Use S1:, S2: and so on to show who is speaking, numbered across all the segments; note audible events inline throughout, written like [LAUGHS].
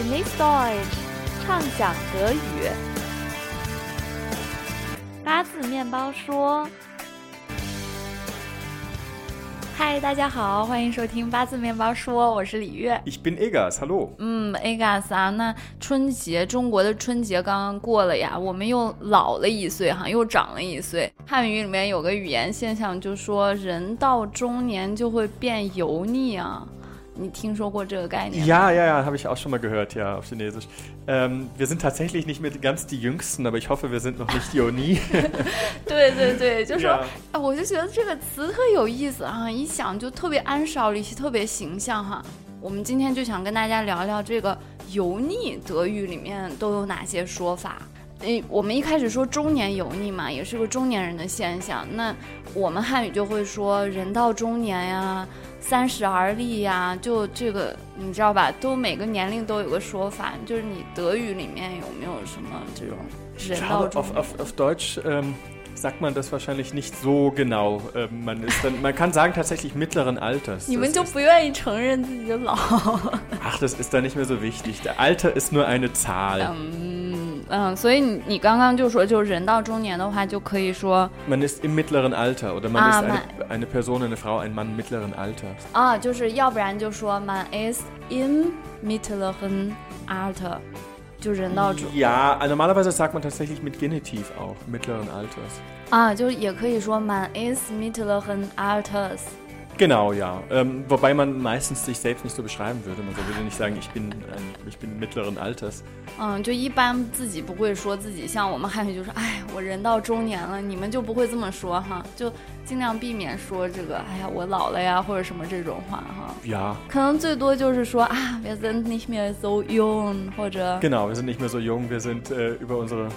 S1: Genieß Deutsch，畅想德语。八字面包说：“嗨，大家好，欢迎收听八字面包说，我是李月。
S2: Ich bin Egas, hallo.
S1: 嗯，Egas 啊，那春节中国的春节刚刚过了呀，我们又老了一岁哈，又长了一岁。汉语里面有个语言现象，就说人到中年就会变油腻啊。你听说过这个概念吗
S2: ？Ja, ja, ja, habe ich auch schon mal gehört, ja, auf Chinesisch. Ähm, wir sind tatsächlich nicht mehr ganz die Jüngsten, aber ich hoffe, wir sind noch nicht die Oni.
S1: 对对对，就说
S2: Ja.
S1: 啊，我就觉得这个词特有意思啊，一想就特别安少理气，特别形象哈。我们今天就想跟大家聊聊这个油腻，德语里面都有哪些说法？诶，我们一开始说中年油腻嘛，也是个中年人的现象。那我们汉语就会说人到中年呀，三十而立呀，就这个你知道吧？都每个年龄都有个说法。就是你德语里面有没有什么这种
S2: Ich
S1: 人到
S2: glaube,
S1: 中
S2: auf,
S1: 年？
S2: auf, auf Deutsch ähm, sagt man das wahrscheinlich nicht so genau. Ähm, man, ist dann, man kann sagen tatsächlich mittleren Alters.
S1: 你们
S2: Das
S1: 就
S2: ist,
S1: 不愿意承认自己的老？
S2: ach, das ist da nicht mehr so wichtig. Der Alter ist nur eine Zahl.
S1: 嗯 嗯，所以你你刚刚就说，就是人到中年的话，就可以说
S2: Man ist im mittleren Alter oder man
S1: Ah,
S2: ist eine, eine Person, eine Frau, ein Mann mittleren Alters.
S1: 啊，就是要不然就说 man is in mittleren Alter，就人到中
S2: Ja, normalerweise sagt man tatsächlich mit Genitiv auch, mittleren Alters.
S1: 啊，就也可以说 man is mittleren Alters。
S2: Genau, ja. Ähm, wobei man meistens sich selbst nicht so beschreiben würde. Man würde nicht sagen, ich bin, ein, ich bin mittleren Alters.
S1: 嗯，就一般自己不会说自己，像我们汉语就说，哎，我人到中年了，你们就不会这么说哈，就尽量避免说这个，哎呀，我老了呀，或者什么这种话哈。
S2: Ja,
S1: 可能最多就是说啊，wir sind nicht mehr so jung，或者
S2: genau. Wir sind nicht mehr so jung. Wir sind äh, über unsere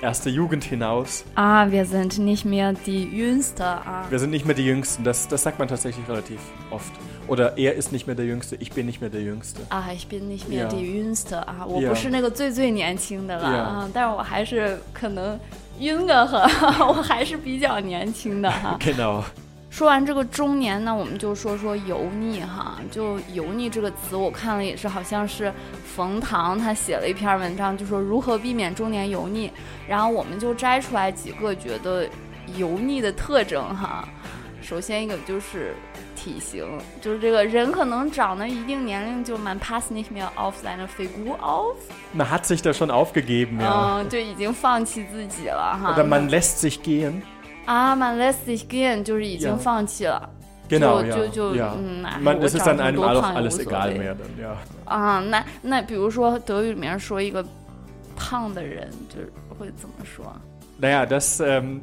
S2: erste Jugend hinaus.
S1: 啊，wir sind nicht mehr die Jüngste 啊。
S2: Wir sind nicht mehr die Jüngsten. Das, das sagt man tatsächlich relativ oft. Oder er ist nicht mehr der Jüngste, ich bin nicht mehr der Jüngste.
S1: 啊，ich bin nicht mehr
S2: Ja.
S1: die Jüngste 啊，我
S2: Ja.
S1: 不是那个最最年轻的了
S2: Ja.
S1: 啊，但是我还是可能 jünger 很，我还是比较年轻的哈。
S2: Genau. [LAUGHS]
S1: 说完这个中年呢，我们就说说油腻哈。就油腻这个词，我看了也是，好像是冯唐他写了一篇文章，就说如何避免中年油腻。然后我们就摘出来几个觉得油腻的特征哈。首先一个就是体型，就是这个人可能长到一定年龄就 man pass nicht mehr auf seine Figur
S2: auf，Man hat sich da schon aufgegeben. [LAUGHS]
S1: 嗯，就已经放弃自己了哈。
S2: Oder man lässt sich gehen.
S1: 啊，man lässt sich gehen，就是已经
S2: Ja.
S1: 放弃了。
S2: Genau,
S1: 就
S2: ja.
S1: 就就
S2: ja.
S1: 嗯，哎
S2: Man,
S1: 我
S2: es ist
S1: 长
S2: dann
S1: 这么
S2: einem
S1: 多
S2: auch
S1: 胖也无
S2: alles
S1: 所
S2: egal
S1: 谓
S2: mehr dann, ja.
S1: 啊，那那比如说德语里面说一个胖的人，就是会怎么说？
S2: Naja, das ähm,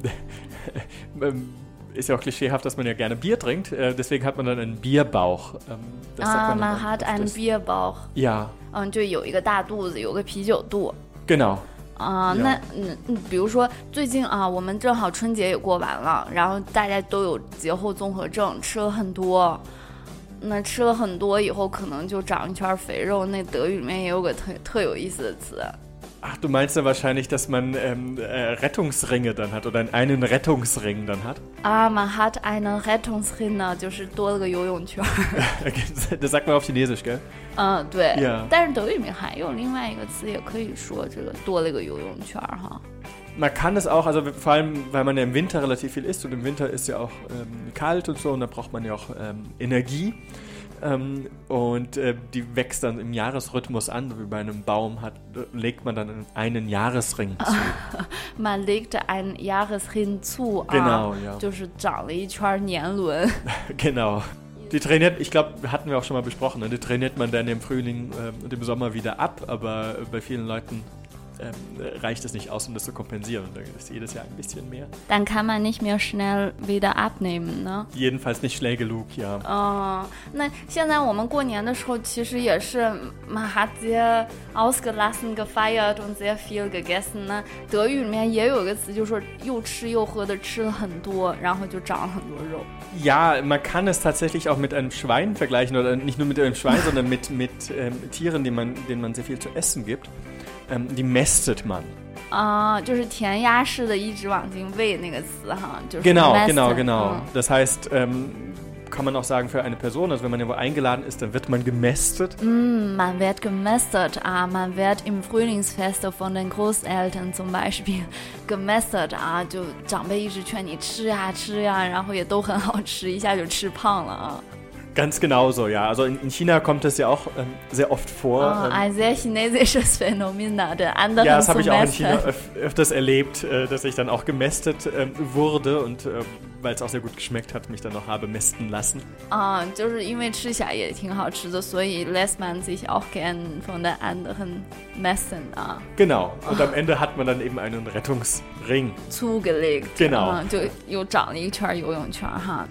S2: ähm, ist ja auch klischeehaft, dass man ja gerne Bier trinkt. Äh, deswegen hat man dann einen Bierbauch. Ähm, das
S1: 啊
S2: sagt
S1: ，man
S2: dann
S1: hat
S2: oft,
S1: einen
S2: das-
S1: Bierbauch，
S2: Ja,
S1: 嗯，就有一个大肚子，有个啤酒肚。
S2: genau.
S1: 啊.那嗯嗯，比如说最近啊，我们正好春节也过完了，然后大家都有节后综合症，吃了很多，那吃了很多以后，可能就长一圈肥肉。那德语里面也有个特特有意思的词，
S2: Ach, du meinst ja wahrscheinlich, dass man ähm, äh, Rettungsringe dann hat oder einen Rettungsring dann hat.
S1: 啊，man hat einen Rettungsrinne，[LAUGHS] 就是多了个游泳圈。
S2: das sagt man auf Chinesisch, gell?
S1: 嗯，对。
S2: Ja.
S1: 但是德语里面还有另外一个词，也可以说这个多了一个游泳圈儿哈。
S2: Man kann es auch, also vor allem, weil man ja im Winter relativ viel isst und im Winter ist ja auch ähm, kalt und so und da braucht man ja auch ähm, Energie. Ähm, und äh, die wächst dann im Jahresrhythmus an, so wie bei einem Baum hat, legt man dann einen Jahresring zu. [LAUGHS]
S1: man legt einen Jahresring zu 啊，
S2: Genau, ja.
S1: 就是长了一圈年轮。 [LAUGHS]
S2: Genau. Die trainiert, ich glaube, hatten wir auch schon mal besprochen, ne? die trainiert man dann im Frühling ähm, und im Sommer wieder ab, aber bei vielen Leuten ähm, reicht es nicht aus, um das zu kompensieren. Da ist jedes Jahr ein bisschen mehr.
S1: 但kann man nicht mehr schnell wieder abnehmen 呢？
S2: Jedenfalls nicht schnell genug, ja.
S1: 嗯，那现在我们过年的时候，其实也是 man hat sehr ausgelassen gefeiert und sehr viel gegessen 呢。德语里面也有一个词，就是说又吃又喝的吃了很多，然后就长了很多肉。
S2: Ja, man kann es tatsächlich auch mit einem Schwein vergleichen oder nicht nur mit einem Schwein, [LAUGHS] sondern mit, mit ähm, Tieren, die man, denen man sehr viel zu essen gibt. Ähm, die mästet man.
S1: 啊、就是填鸭式的一直往进喂那个词哈，就是
S2: Genau,
S1: Mästen，
S2: genau, genau.
S1: 嗯
S2: Das heißt, ähm, kann man auch sagen für eine Person. Also wenn man irgendwo eingeladen ist, dann wird man gemästet.
S1: Mm, man wird gemästet. Ah, man wird im Frühlingsfest von den Großeltern zum Beispiel [LAUGHS] gemästet 啊，就长辈一直劝你吃呀吃呀，然后也都很好吃，一下就吃胖了啊。
S2: Ganz genauso, ja. Also in, in China kommt das ja auch ähm, sehr oft vor.
S1: Ah,
S2: ähm,
S1: ein sehr chinesisches [LAUGHS] Phänomen da, der anderen
S2: ja, das habe
S1: zu
S2: ich auch in
S1: mästen.
S2: China öf öfters erlebt, äh, dass ich dann auch gemästet ähm, wurde und ähm, weil es auch sehr gut geschmeckt hat, mich dann noch habe mästen lassen.
S1: 啊，就是因为吃起来也挺好吃的，所以 lässt man sich auch gern von der anderen messen 啊
S2: Genau. Und am Ende hat man dann eben einen Rettungsring.
S1: zugelegt，
S2: Genau
S1: 啊，就又长了一圈游泳圈哈。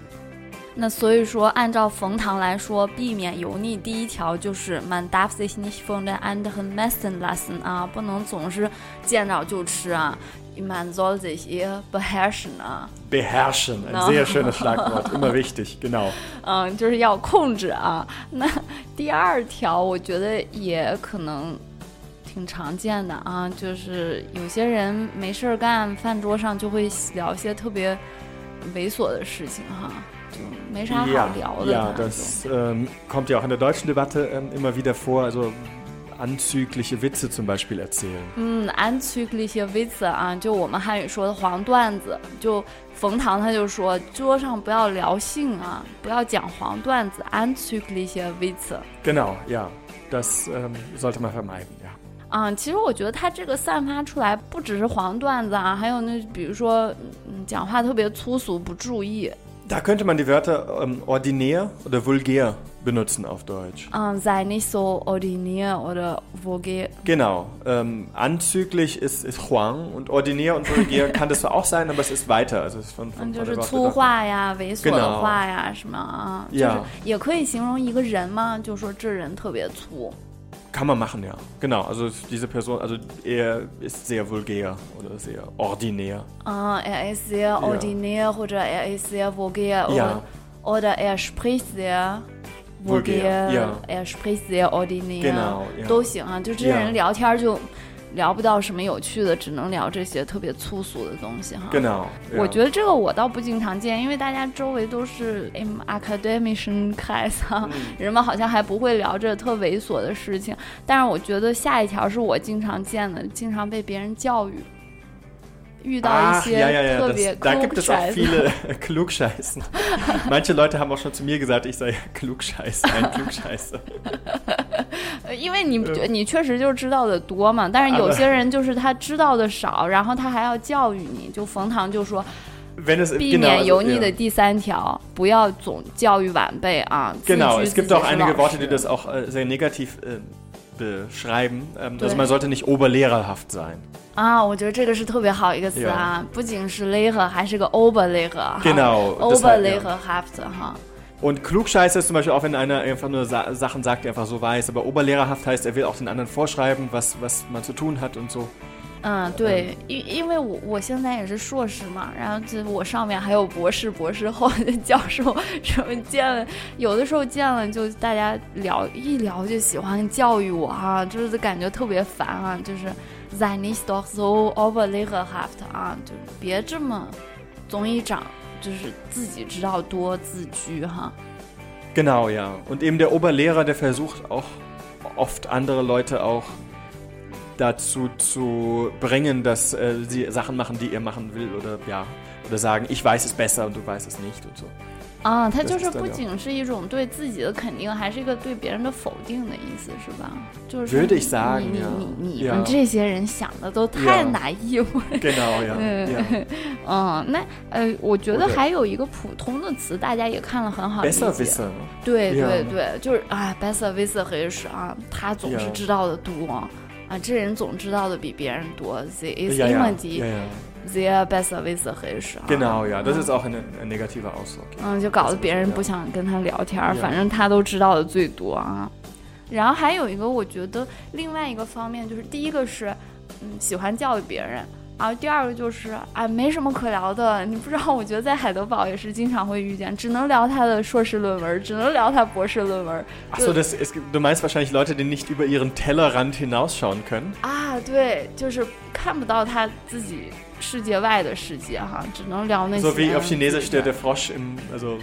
S1: 那所以说，按照冯唐来说，避免油腻，第一条就是 man darf sich nicht von der anderen messen lassen 啊，不能总是见着就吃啊，man soll sich eher beherrschen 啊。
S2: Beherrschen, ein sehr schönes Schlagwort, immer wichtig, genau.
S1: 嗯，就是要控制啊。那第二条，我觉得也可能挺常见的啊，就是有些人没事儿干，饭桌上就会聊一些特别猥琐的事情哈，就没啥好
S2: Ja,
S1: 聊的。
S2: ja
S1: 反正
S2: das ähm, kommt ja auch in der deutschen Debatte ähm, immer wieder vor. Also anzügliche Witze zum Beispiel erzählen.
S1: 嗯，anzügliche Witze 啊，就我们汉语说的黄段子，就冯唐他就说桌上不要聊性啊，不要讲黄段子，anzügliche Witze。
S2: Genau, ja. Das ähm, sollte man vermeiden, ja.
S1: 嗯，其实我觉得他这个散发出来不只是黄段子啊，还有那比如说，嗯，讲话特别粗俗不注意
S2: ，Da könnte man die Wörter ähm, ordinär oder vulgär benutzen auf Deutsch.
S1: 嗯，sei nicht so ordinär oder
S2: vulgär，Genau. Ähm, anzüglich ist, ist Huang und ordinär und vulgär kann das auch sein, aber es ist weiter. Also es ist von,
S1: 嗯
S2: ，von,
S1: 就
S2: von
S1: 是
S2: der
S1: 粗
S2: Worte
S1: 话呀、猥琐的
S2: Genau
S1: 话呀什么啊，就是
S2: Ja
S1: 也可以形容一个人嘛，就说这人特别粗。
S2: Kann man machen, ja. Genau. Also diese Person, also er ist sehr vulgär oder sehr ordinär.
S1: 嗯，er ist sehr ordinär oder er ist sehr vulgär oder
S2: Ja.
S1: oder er spricht sehr
S2: Vulgär,
S1: vulgär,
S2: ja.
S1: er spricht sehr ordinär，
S2: Genau, ja.
S1: 都行啊。就这些
S2: Ja.
S1: 人聊天就 聊不到什么有趣的，只能聊这些特别粗俗的东西哈。
S2: Genau.
S1: 我.觉得这个我倒不经常见，因为大家周围都是 im academischen Kreis 啊，人们好像还不会聊这特猥琐的事情。但是我觉得下一条是我经常见的，经常被别人教育，遇到一
S2: Ach,
S1: 些
S2: ja, ja, ja.
S1: 特
S2: Das,
S1: 别
S2: da gibt es auch
S1: klugscheiße
S2: viele [LAUGHS] äh, Klugscheißen. Manche Leute haben auch schon zu mir gesagt, ich sei [LAUGHS] Klugscheißer, ein Klugscheißer.
S1: 呃因为你你确实就知道的多嘛，但是有些人就是他知道的少，然后他还要教育你。就冯唐就说，
S2: Wenn es
S1: 避
S2: genau,
S1: 免
S2: also,
S1: 油腻
S2: ja.
S1: 的第三条，不要总教育晚辈啊。自
S2: Genau,
S1: 居
S2: es
S1: 自
S2: gibt
S1: 己
S2: auch
S1: 是
S2: einige
S1: 老
S2: Worte, die
S1: 师
S2: das auch äh, sehr negativ äh, beschreiben. Ähm, also
S1: Ja.
S2: man sollte nicht oberlehrerhaft sein.
S1: 啊，我觉得这个是特别好一个词啊，不仅是 leher，还是个 oberleher。
S2: Genau, das heißt, ja.
S1: oberleherhaft 哈。
S2: Und Klugscheißer ist zum Beispiel auch, wenn einer einfach nur Sa Sachen sagt, die er einfach so weiß. Aber oberlehrerhaft heißt, er will auch den anderen vorschreiben, was, was man zu tun hat und so.
S1: 嗯，对，因因为我我现在也是硕士嘛，然后就我上面还有博士、博士后的教授什么见了，有的时候见了就大家聊一聊就喜欢教育我哈、啊，就是感觉特别烦啊，就是在你 n so so overlehaft 啊，就别这么总一长，就是自己知道多自居哈、啊。
S2: Genau ja, und eben der Oberlehrer, der versucht auch oft andere Leute auch dazu zu bringen, dass äh, sie Sachen machen, die er machen will oder ja, oder sagen, ich weiß es besser und du weißt es nicht und so.
S1: 啊，它就是
S2: Das ist dann
S1: 不
S2: ja-
S1: 仅是一种对自己的肯定，还是一个对别人的否定的意思，是吧？就是说
S2: Würde
S1: 你
S2: ich sagen,
S1: 你
S2: ja.
S1: 你你你
S2: Ja.
S1: 们这些人想的都太
S2: Ja.
S1: 拿义务。
S2: Genau, ja. ja.
S1: 嗯，那呃，我觉得
S2: Oder-
S1: 还有一个普通的词，大家也看了很好理解。
S2: Besserwisser.
S1: 对
S2: Ja.
S1: 对对，就是啊，besser [LAUGHS] wisser 黑史啊，他总是
S2: Ja.
S1: 知道的多 啊，这人总知道的比别人多。Sie ist
S2: Ja, ja,
S1: immer
S2: ja,
S1: die
S2: ja.
S1: sehr besser wisser 黑史啊。
S2: Genau, ja. Das
S1: 嗯
S2: ist auch ein, negativer Ausdruck.
S1: 嗯，就搞得别人不想跟他聊天儿，反正他都知道的最多啊。然后还有一个，我觉得另外一个方面就是，第一个是，嗯，喜欢教育别人，然后第二个就是，啊，没什么可聊的。你不知道，我觉得在海德堡也是经常会遇见，只能聊他的硕士论文，只能聊他博士论文。
S2: Achso, das, es gibt, du meinst wahrscheinlich Leute, die nicht über ihren Tellerrand hinausschauen können.
S1: 啊，对，就是看不到他自己世界外的世界哈，只能聊那些。
S2: So wie auf Chinesisch
S1: 的
S2: der, der Frosch im, also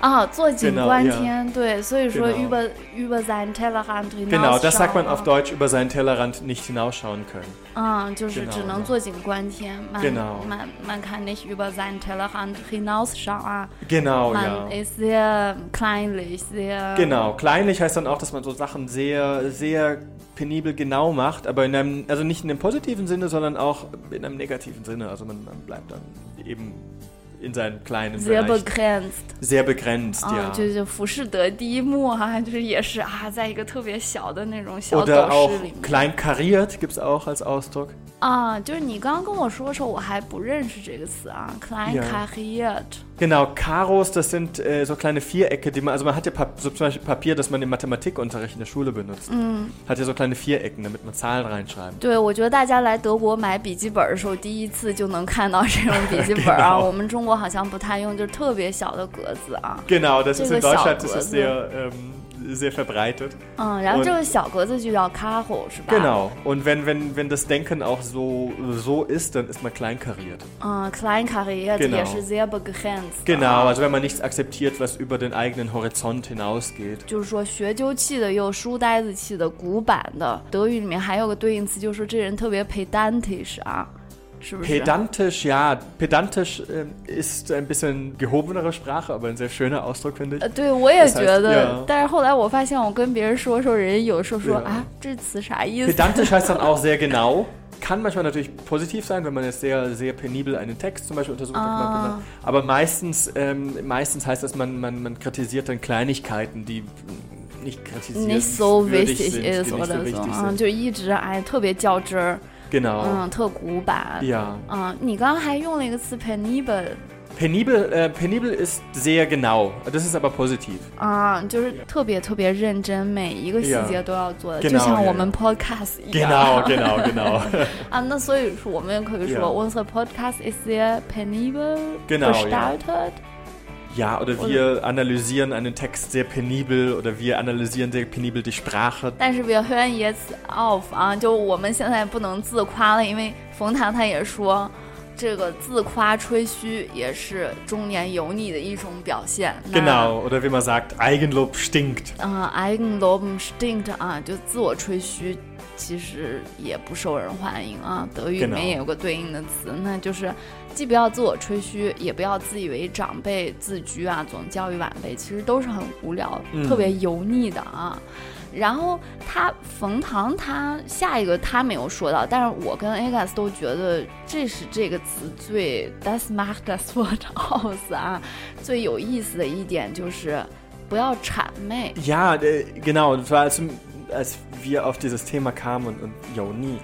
S1: 啊，坐井
S2: Genau,
S1: 观
S2: ja.
S1: 天，对，所以说
S2: Genau.
S1: über über seinen Tellerrand hinaus
S2: Genau, das sagt man
S1: schauen,
S2: auf Deutsch über seinen Tellerrand nicht hinausschauen können.
S1: 嗯，就是只
S2: Genau,
S1: 能
S2: ja.
S1: 坐井观天，man
S2: Genau.
S1: man man kann nicht über seinen Tellerrand hinausschauen，
S2: Genau,
S1: man
S2: ja.
S1: ist sehr kleinlich, sehr
S2: Genau, kleinlich heißt dann auch, dass man so Sachen sehr, sehr penibel genau macht, aber in einem, also nicht in einem positiven Sinne, sondern auch in einem negativen Sinne. Also man, man bleibt dann eben in seinen kleinen
S1: sehr
S2: Bereichen
S1: begrenzt。
S2: sehr begrenzt,
S1: 啊，
S2: ja.
S1: 就是浮士德第一幕哈、就是也是啊，在一个特别小的那种小
S2: Oder
S1: 斗
S2: auch
S1: 室里面
S2: klein kariert gibt es auch als Ausdruck.
S1: 啊，就是你刚刚跟我说的时候，我还不认识这个词啊 c l e i n
S2: Ja.
S1: kariert。
S2: Genau, Karos, das sind äh, so kleine Vierecke, die man, also man hat ja Pap so zum Beispiel Papier, das man im Mathematikunterricht in der Schule benutzt. Hat ja so kleine Vierecken, damit man Zahlen reinschreiben.
S1: 对，我觉得大家来德国买笔记本的时候，第一次就能看到这种笔记本啊。
S2: Genau.
S1: 我们中 [LAUGHS] 国好像不太用，就是特别小的格子啊。
S2: Genau, das ist in Deutschland das ist sehr, ähm, sehr verbreitet.
S1: 嗯，然后这个小格子就叫 Karo 是吧？。
S2: Genau. Und wenn, wenn, wenn das Denken auch so, so ist, dann ist man kleinkariert.
S1: 嗯 c l e i n kariert
S2: Genau.
S1: 也是 sehr begrenzt。
S2: Genau, also wenn man nichts akzeptiert, was über den eigenen Horizont hinausgeht.
S1: 就是说学究气的，又书呆子气的，古板的。德语里面还有个对应词，就是说这人特别 pedantisch 啊，是不是？
S2: Pedantisch, ja. Pedantisch ähm, ist ein bisschen gehobenere Sprache, aber ein sehr schöner Ausdruck, finde ich.
S1: 呃，对，我也
S2: Das heißt,
S1: 觉得
S2: ja.，
S1: 但是后来我发现，我跟别人说的时候，人家有时候说
S2: Ja.
S1: 啊，这词啥意思？
S2: Pedantisch heißt dann auch sehr genau. [LAUGHS] Kann manchmal natürlich positiv sein, wenn man jetzt sehr, sehr penibel einen Text zum Beispiel untersucht. hat.
S1: Ah.
S2: Aber meistens, ähm, meistens heißt das, man, man, man kritisiert dann Kleinigkeiten, die nicht kritisiert
S1: nicht so
S2: würdig
S1: wichtig
S2: sind, die
S1: ist
S2: nicht
S1: 或
S2: so
S1: 者
S2: wichtig
S1: 说，嗯，
S2: sind.
S1: 就一直哎特别较真儿，
S2: Genau.
S1: 嗯，特古板。
S2: Ja.
S1: 嗯，你刚刚还用了一个词 penibel，
S2: Penibel, äh, penibel ist sehr genau. Das ist aber positiv.
S1: 啊，就是特别特别认真，每一个细
S2: Ja.
S1: 节都要做的，
S2: Genau, [LAUGHS]
S1: 就像我
S2: ja,
S1: 们
S2: ja.
S1: podcast 一样。
S2: Genau, genau, genau.
S1: 啊，那所以说我们可以说
S2: Ja.
S1: unser Podcast ist sehr penibel
S2: Genau, ja.
S1: gestaltet。
S2: Ja, oder wir analysieren einen Text sehr penibel oder wir analysieren sehr penibel die Sprache.
S1: 但是 wir hören jetzt auf 啊，就我们现在不能自夸了，因为冯唐他也说，这个自夸吹嘘也是中年油腻的一种表现。那
S2: Genau, oder wie man sagt, Eigenlob stinkt.
S1: 嗯、eigenloben stinkt 啊，就自我吹嘘， 其实也不受人欢迎啊。德语里面也有个对应的词，那就是既不要自我吹嘘，也不要自以为长辈自居啊，总教育晚辈，其实都是很无聊、
S2: 嗯
S1: 特别油腻的啊。然后他冯唐他下一个他没有说到，但是我跟 Agas 都觉得这是这个词最 das macht das Wort [LAUGHS] aus 啊，最有意思的一点就是不要谄媚。
S2: Ja, äh, genau. Zwar, als, als wir auf dieses Thema kamen und, und Joni,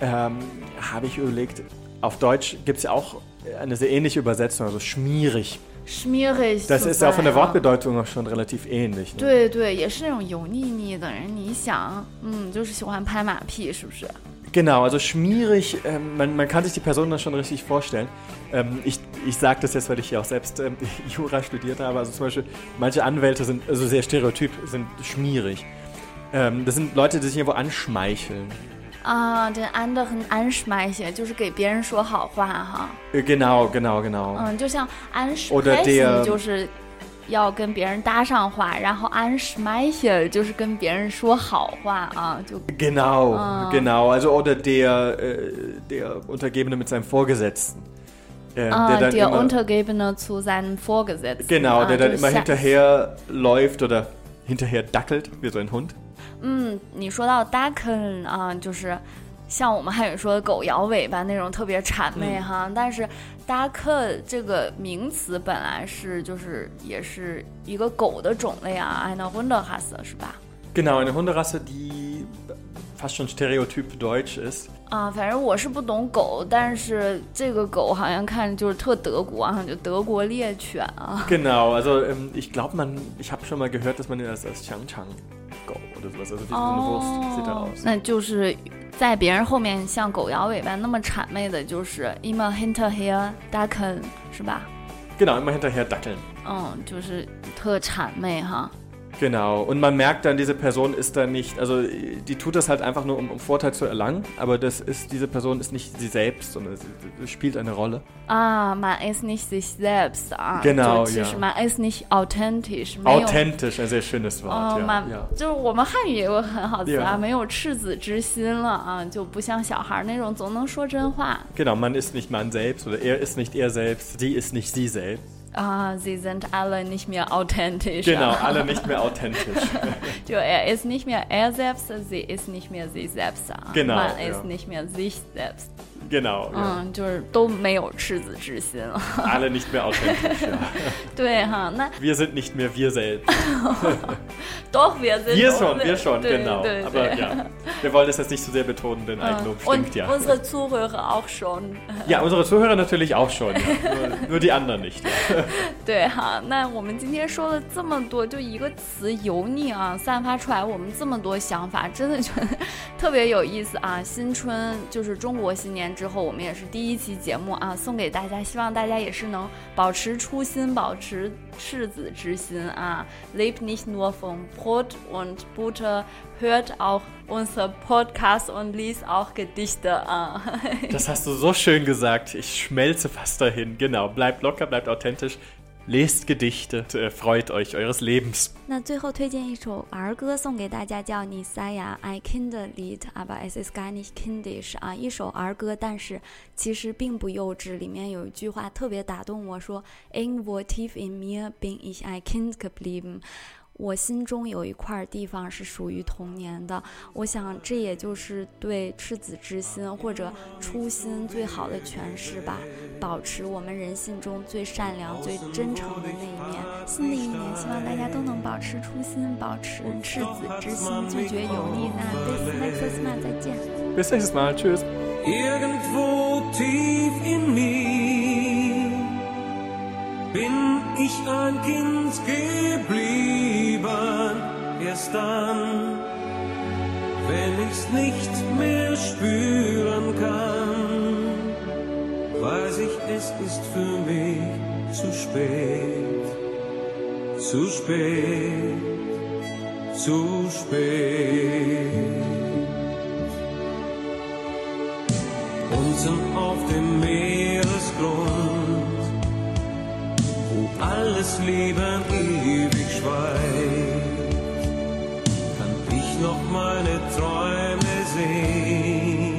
S2: ähm, habe ich überlegt, auf Deutsch gibt es ja auch eine sehr ähnliche Übersetzung, also schmierig.
S1: schmierig，
S2: Das ist ja auch von der
S1: 啊
S2: Wortbedeutung auch schon relativ ähnlich. Ne?
S1: 对对，也是那种油腻腻的人。你想，嗯，就是喜欢拍马屁，是不是？
S2: Genau, also schmierig, ähm, man, man kann sich die Person dann schon richtig vorstellen. Ähm, ich ich sage das jetzt, weil ich ja auch selbst ähm, [LAUGHS] Jura studiert habe. Also zum Beispiel, manche Anwälte sind also sehr stereotyp, sind schmierig. Ähm, das sind Leute, die sich irgendwo anschmeicheln.
S1: 啊，den anderen anschmeicheln，就是给别人说好话哈。
S2: Äh, Genau, genau, genau.
S1: 嗯，就像
S2: Oder der-
S1: ansprechen 就是要跟别人搭上话，然后 anschmeicheln 就是跟别人说好话啊，就
S2: Genau,
S1: Ah.
S2: genau. Also oder der, äh, der Untergebene mit seinem Vorgesetzten. Äh,
S1: 啊
S2: der dann
S1: der
S2: immer,
S1: Untergebene zu seinem Vorgesetzten。
S2: genau,
S1: 啊
S2: der dann
S1: 就是
S2: immer
S1: Chef
S2: hinterher läuft oder hinterher dackelt, wie so ein Hund.
S1: 嗯，你说到 ducken 啊，就是像我们汉语说的狗摇尾巴那种特别谄媚哈，但是 duck 这个名词本来是就是也是一个狗的种类啊，eine Hunderasse 是吧
S2: ？Genau, eine Hunderasse, die fast schon stereotyp deutsch ist.
S1: 啊，反正我是不懂狗，但是这个狗好像看着就是特德国啊，就德国猎犬啊。
S2: Genau, also ähm, ich glaube, man, ich habe schon mal gehört, dass man ihn als, als Chang-Chang Er
S1: 哦那就是在别人后面像狗摇尾巴那么谄媚的，就是 immer hinterher ducken 是吧
S2: ？Genau, immer hinterher dackeln.
S1: 嗯，就是特谄媚哈。
S2: Genau, und man merkt dann, diese Person ist da nicht, also die tut das halt einfach nur, um, um Vorteil zu erlangen, aber das ist, diese Person ist nicht sie selbst, sondern sie, sie spielt eine Rolle.
S1: Ah, man ist nicht sich selbst啊，
S2: Genau,
S1: 就其实
S2: ja.
S1: man ist nicht authentisch，没有
S2: Authentisch, ein sehr schönes Wort,
S1: 哦，
S2: ja,
S1: 蛮
S2: ja.
S1: 就是我们汉语也有很好词啊，
S2: Yeah.
S1: 没有赤子之心了啊，就不像小孩那种总能说真话
S2: Genau, man ist nicht man selbst oder er ist nicht er selbst, sie ist nicht sie selbst.
S1: ah, sie sind alle nicht mehr authentisch.
S2: Genau, alle nicht mehr authentisch. [LAUGHS]
S1: jo, er ist nicht mehr er selbst, sie ist nicht mehr sie selbst.
S2: Genau.
S1: Man
S2: ja.
S1: ist nicht mehr sich selbst.
S2: Genau, ja.
S1: 嗯，就是都没有赤子之心了。
S2: alle nicht [LAUGHS] mehr authentisch, ja. [LAUGHS]
S1: 对哈，那
S2: Wir sind nicht mehr wir selbst. [LAUGHS]
S1: doch wir sind
S2: Wir schon, wir schon,
S1: 对
S2: genau.
S1: 对
S2: Aber
S1: 对
S2: ja, wir wollen das jetzt nicht zu sehr betonen, denn Eigenlob
S1: Und
S2: stinkt ja.
S1: unsere Zuhörer auch schon.
S2: Ja, unsere Zuhörer natürlich auch schon, ja. nur, nur die anderen nicht. Ja.
S1: 对哈，那我们今天说了这么多，就一个词“油腻”啊，散发出来我们这么多想法，真的觉得特别有意思啊！新春就是中国新年 之后，我们也是第一期节目啊，送给大家，希望大家也是能保持初心，保持赤子之心啊。Leb nicht nur vom Brot und Butter, hört auch unser Podcast und liest auch Gedichte 啊。
S2: Das hast du so schön gesagt. Ich schmelze fast dahin. Genau, bleibt locker, bleibt authentisch. Lest Gedichte, äh, freut euch eures Lebens.
S3: 那最后推荐一首儿歌送给大家，叫《Nisaya ein Kinderlied》，aber es ist gar nicht kindisch 啊，一首儿歌，但是其实并不幼稚。里面有一句话特别打动我说：“Irgendwo tief in mir bin ich ein Kind geblieben。” 我心中有一块地方是属于童年的，我想这也就是对赤子之心或者初心最好的诠释吧。保持我们人性中最善良、最真诚的那一面。新的一年，希望大家都能保持初心，保持赤子之心，拒绝油腻。那 bis nächstes Mal 再见。
S2: Bis nächstes Mal. Tschüss.
S4: Irgendwo tief in mir bin ich ein Kind geblieben. Erst dann, wenn ich's nicht mehr spüren kann, weiß ich, es ist für mich zu spät, zu spät, zu spät. Unten auf dem Meeresgrund, wo alles Leben ewig schweigt, noch meine Träume sehen,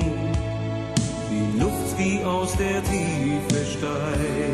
S4: die Luft, die aus der Tiefe steigt.